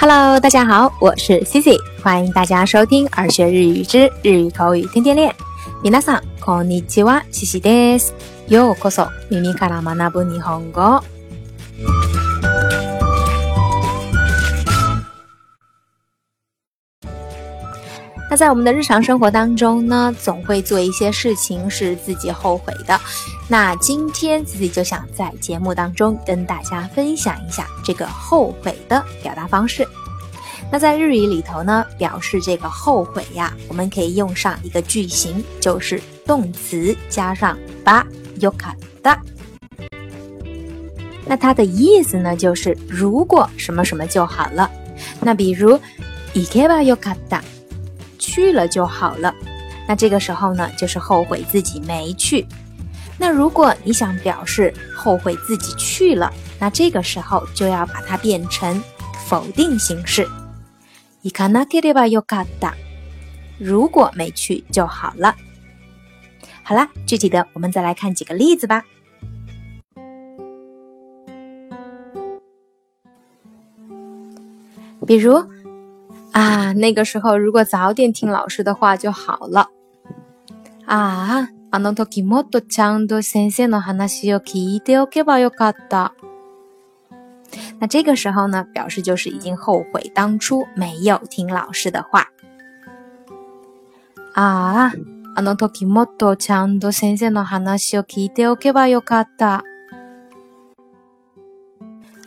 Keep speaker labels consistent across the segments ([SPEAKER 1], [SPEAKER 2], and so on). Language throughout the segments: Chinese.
[SPEAKER 1] Hello，大家好，我是 Cici，欢迎大家收听《儿学日语之日语口语天天练》。さんこんにちは、Cici です。ようこそ、耳から学ぶ日本語。那在我们的日常生活当中呢，总会做一些事情是自己后悔的。那今天自己就想在节目当中跟大家分享一下这个后悔的表达方式。那在日语里头呢，表示这个后悔呀，我们可以用上一个句型，就是动词加上“吧”，よかった。那它的意思呢，就是如果什么什么就好了。那比如，いけばよかった。去了就好了，那这个时候呢，就是后悔自己没去。那如果你想表示后悔自己去了，那这个时候就要把它变成否定形式。いかなかった。如果没去就好了。好啦，具体的我们再来看几个例子吧，比如。啊，那个时候如果早点听老师的话就好了。啊，あの時もっとちゃんと先生の話を聞いておけばよかった。那这个时候呢，表示就是已经后悔当初没有听老师的话。啊，あの時もっとちゃんと先生の話を聞いておけばよかった。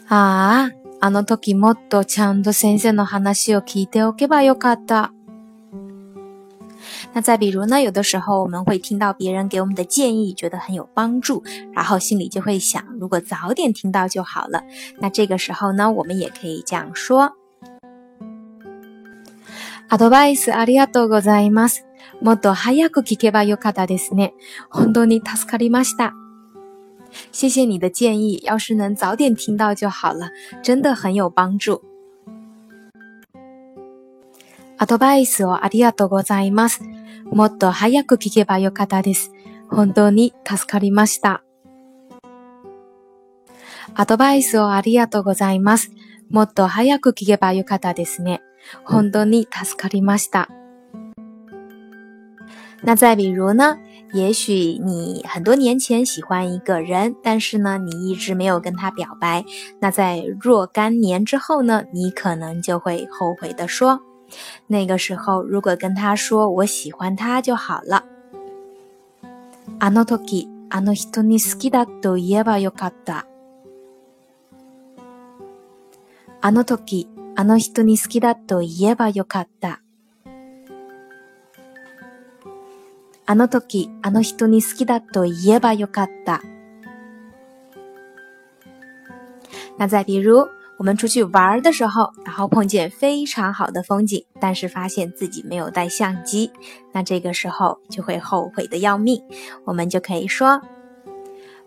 [SPEAKER 1] 啊。あの時もっとちゃんと先生の話を聞いておけばよかった。那再比如呢，有的时候我们会听到别人给我们的建议，觉得很有帮助，然后心里就会想，如果早点听到就好了。那这个时候呢，我们也可以这样说：アドバイスありがとうございます。もっと早く聞けばよかったですね。本当に助かりました。谢谢你的建议，要是能早点听到就好了，真的很有帮助。アドバイスをありがとうございます。もっと早く聞けばよかったです。本当に助かりました。アドバイスをありがとうございます。もっと早く聞けばよかったですね。本当に助かりました。那再比如呢？也许你很多年前喜欢一个人，但是呢，你一直没有跟他表白。那在若干年之后呢，你可能就会后悔的说：“那个时候如果跟他说我喜欢他就好了。”あの時あの人に好きだと言えばよかった。あのあの人に好きだと言えばよかった。あの時、あの人に好きだと言えばよかった。那再比如，我们出去玩的时候，然后碰见非常好的风景，但是发现自己没有带相机，那这个时候就会后悔的要命。我们就可以说：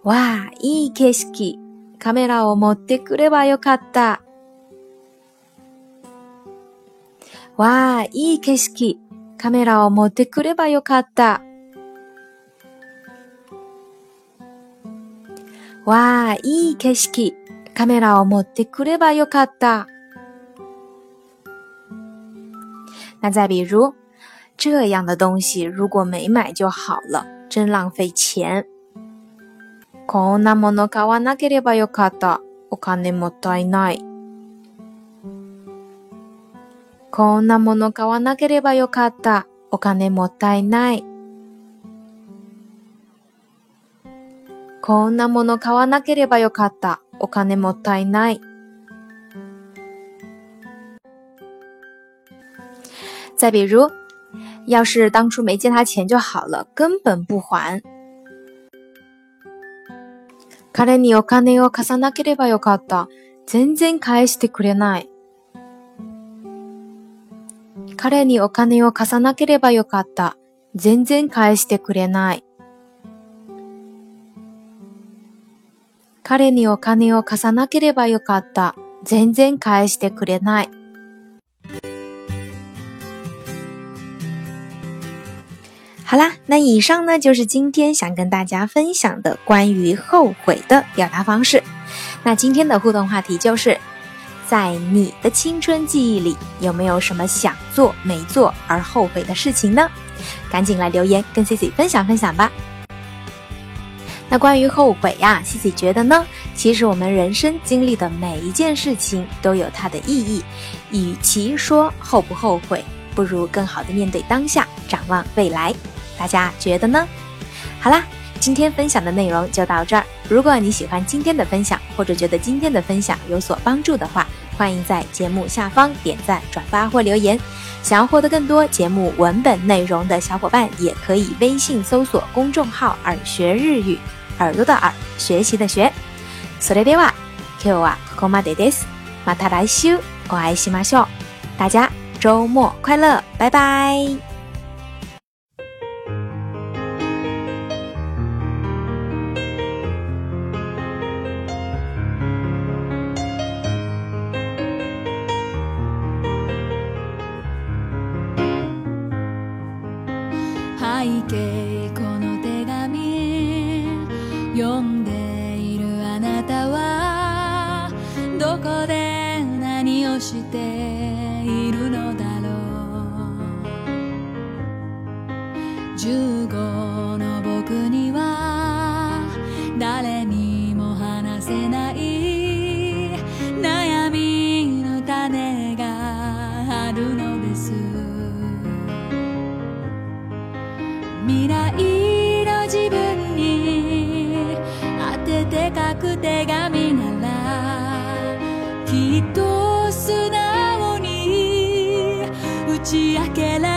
[SPEAKER 1] 哇，いい景色、カメラを持ってくればよかった。哇，いい景色、カメラを持ってくればよかった。わあ、いい景色。カメラを持ってくればよかった。那再比如，这样的东西如果没买就好了，真浪费钱。こんなもの買わなければよかった。お金もったいない。こんなもの買わなければよかった。お金もったいない。こんなもの買わなければよかった。お金もったいない。再比如，要是当初没借他钱就好了，根本不还。彼にお金を貸さなければよかった。全然返してくれない。彼にお金を貸さなければよかった。全然返してくれない。彼にお金を貸さなければよかった。全然返してくれない。好啦，那以上呢就是今天想跟大家分享的关于后悔的表达方式。那今天的互动话题就是在你的青春记忆里有没有什么想做没做而后悔的事情呢？赶紧来留言跟 Cici 分享分享吧。关于后悔呀，西西觉得呢，其实我们人生经历的每一件事情都有它的意义。与其说后不后悔，不如更好的面对当下，展望未来。大家觉得呢？好啦，今天分享的内容就到这儿。如果你喜欢今天的分享，或者觉得今天的分享有所帮助的话，欢迎在节目下方点赞、转发或留言。想要获得更多节目文本内容的小伙伴，也可以微信搜索公众号“耳学日语”。耳朵的耳，学习的学。それでは、今日はここまでです。また来週、お会いしましょう。大家周末快乐，拜拜。
[SPEAKER 2] 还给打ち明けられ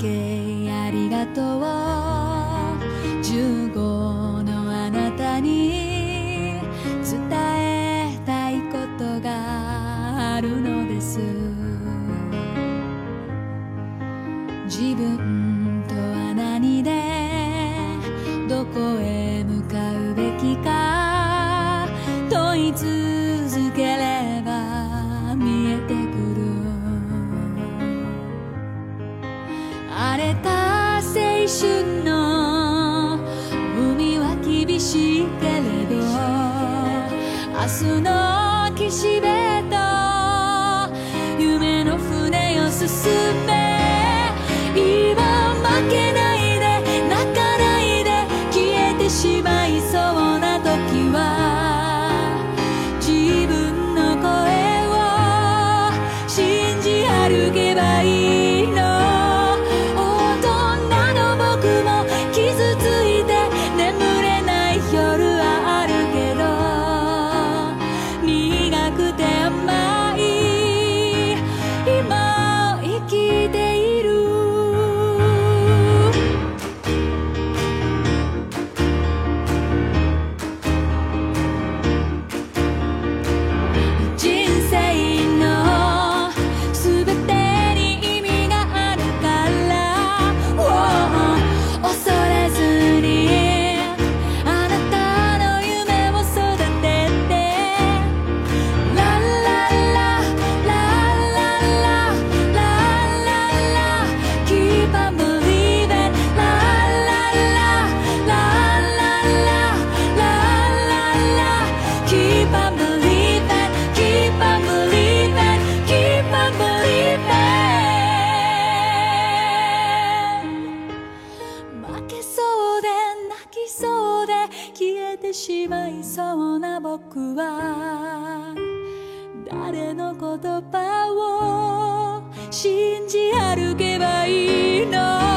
[SPEAKER 2] ありがとう」明日の岸辺しまいそうな僕は誰の言葉を信じ歩けばいいの